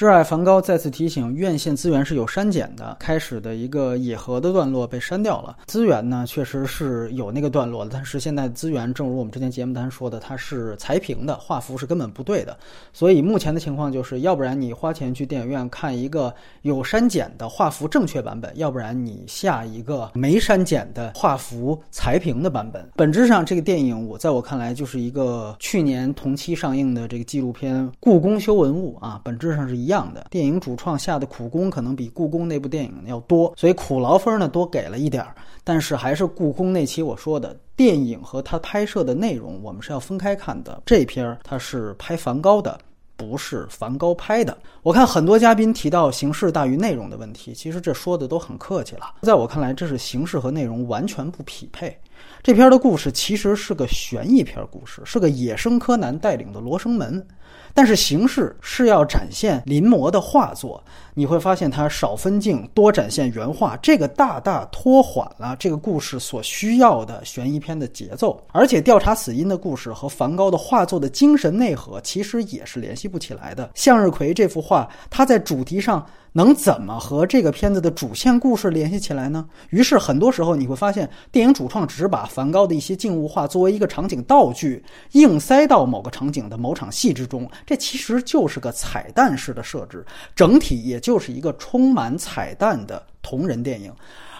挚爱梵高再次提醒：院线资源是有删减的。开始的一个野河的段落被删掉了，资源呢确实是有那个段落的，但是现在资源正如我们之前节目单说的，它是裁屏的，画幅是根本不对的。所以目前的情况就是，要不然你花钱去电影院看一个有删减的画幅正确版本，要不然你下一个没删减的画幅裁屏的版本。本质上，这个电影我在我看来就是一个去年同期上映的这个纪录片《故宫修文物》啊，本质上是一。一样的电影主创下的苦功可能比故宫那部电影要多，所以苦劳分呢多给了一点儿。但是还是故宫那期我说的，电影和它拍摄的内容我们是要分开看的。这篇儿它是拍梵高的，不是梵高拍的。我看很多嘉宾提到形式大于内容的问题，其实这说的都很客气了。在我看来，这是形式和内容完全不匹配。这篇的故事其实是个悬疑片故事，是个野生柯南带领的罗生门。但是形式是要展现临摹的画作，你会发现它少分镜多展现原画，这个大大拖缓了这个故事所需要的悬疑片的节奏。而且调查死因的故事和梵高的画作的精神内核其实也是联系不起来的。向日葵这幅画，它在主题上。能怎么和这个片子的主线故事联系起来呢？于是很多时候你会发现，电影主创只把梵高的一些静物画作为一个场景道具，硬塞到某个场景的某场戏之中，这其实就是个彩蛋式的设置，整体也就是一个充满彩蛋的同人电影。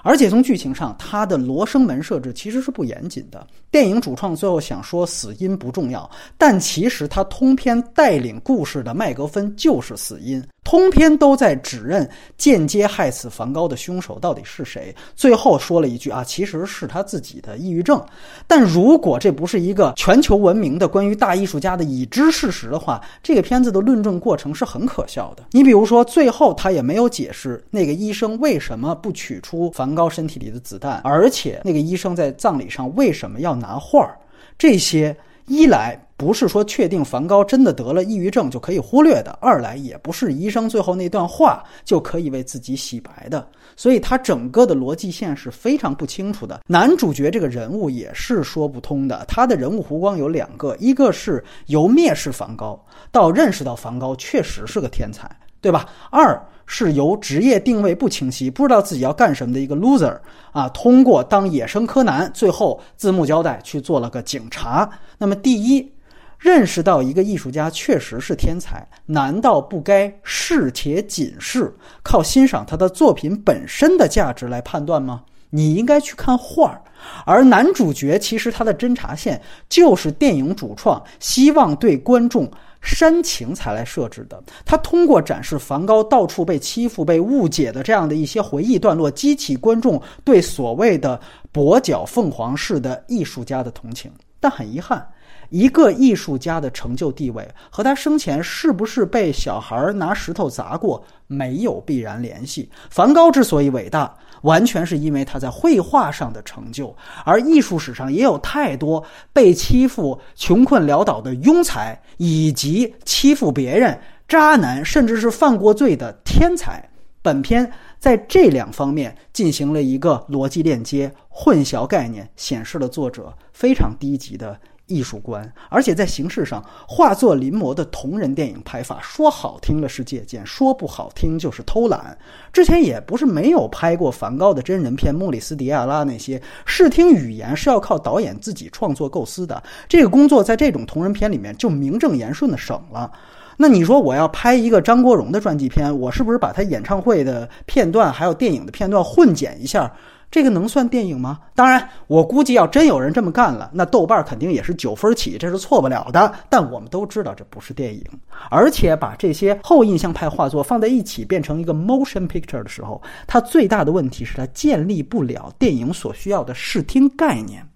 而且从剧情上，它的罗生门设置其实是不严谨的。电影主创最后想说死因不重要，但其实他通篇带领故事的麦格芬就是死因。通篇都在指认间接害死梵高的凶手到底是谁。最后说了一句啊，其实是他自己的抑郁症。但如果这不是一个全球闻名的关于大艺术家的已知事实的话，这个片子的论证过程是很可笑的。你比如说，最后他也没有解释那个医生为什么不取出梵高身体里的子弹，而且那个医生在葬礼上为什么要拿画儿，这些。一来不是说确定梵高真的得了抑郁症就可以忽略的，二来也不是医生最后那段话就可以为自己洗白的，所以他整个的逻辑线是非常不清楚的。男主角这个人物也是说不通的，他的人物弧光有两个，一个是由蔑视梵高到认识到梵高确实是个天才，对吧？二。是由职业定位不清晰、不知道自己要干什么的一个 loser 啊，通过当野生柯南，最后字幕交代去做了个警察。那么，第一，认识到一个艺术家确实是天才，难道不该视且仅视，靠欣赏他的作品本身的价值来判断吗？你应该去看画儿。而男主角其实他的侦查线就是电影主创希望对观众。煽情才来设置的，他通过展示梵高到处被欺负、被误解的这样的一些回忆段落，激起观众对所谓的跛脚凤凰式的艺术家的同情。但很遗憾，一个艺术家的成就地位和他生前是不是被小孩拿石头砸过没有必然联系。梵高之所以伟大。完全是因为他在绘画上的成就，而艺术史上也有太多被欺负、穷困潦倒的庸才，以及欺负别人、渣男，甚至是犯过罪的天才。本片在这两方面进行了一个逻辑链接，混淆概念，显示了作者非常低级的。艺术观，而且在形式上，画作临摹的同人电影拍法，说好听了是借鉴，说不好听就是偷懒。之前也不是没有拍过梵高的真人片，莫里斯迪亚拉那些视听语言是要靠导演自己创作构思的，这个工作在这种同人片里面就名正言顺的省了。那你说我要拍一个张国荣的传记片，我是不是把他演唱会的片段还有电影的片段混剪一下？这个能算电影吗？当然，我估计要真有人这么干了，那豆瓣肯定也是九分起，这是错不了的。但我们都知道这不是电影，而且把这些后印象派画作放在一起变成一个 motion picture 的时候，它最大的问题是它建立不了电影所需要的视听概念，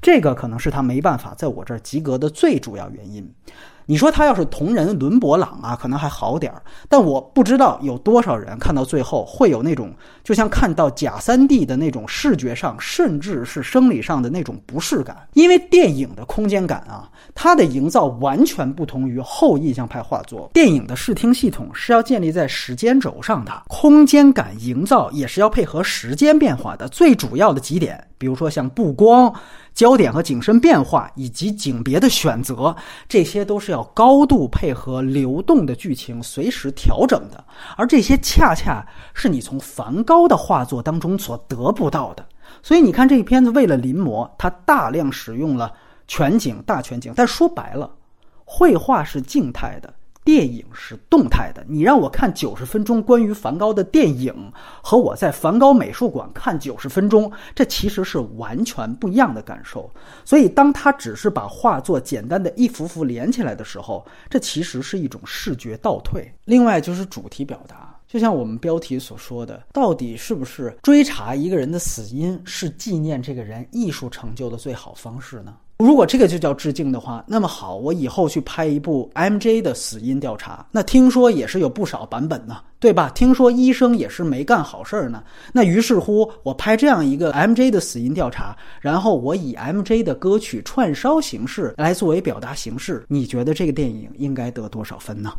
这个可能是他没办法在我这儿及格的最主要原因。你说他要是同人伦勃朗啊，可能还好点儿，但我不知道有多少人看到最后会有那种就像看到假三 D 的那种视觉上，甚至是生理上的那种不适感。因为电影的空间感啊，它的营造完全不同于后印象派画作。电影的视听系统是要建立在时间轴上的，空间感营造也是要配合时间变化的。最主要的几点。比如说像布光、焦点和景深变化以及景别的选择，这些都是要高度配合流动的剧情随时调整的，而这些恰恰是你从梵高的画作当中所得不到的。所以你看这一片子，为了临摹，它大量使用了全景、大全景。但说白了，绘画是静态的。电影是动态的，你让我看九十分钟关于梵高的电影，和我在梵高美术馆看九十分钟，这其实是完全不一样的感受。所以，当他只是把画作简单的一幅幅连起来的时候，这其实是一种视觉倒退。另外就是主题表达，就像我们标题所说的，到底是不是追查一个人的死因是纪念这个人艺术成就的最好方式呢？如果这个就叫致敬的话，那么好，我以后去拍一部 MJ 的死因调查，那听说也是有不少版本呢，对吧？听说医生也是没干好事儿呢。那于是乎，我拍这样一个 MJ 的死因调查，然后我以 MJ 的歌曲串烧形式来作为表达形式，你觉得这个电影应该得多少分呢？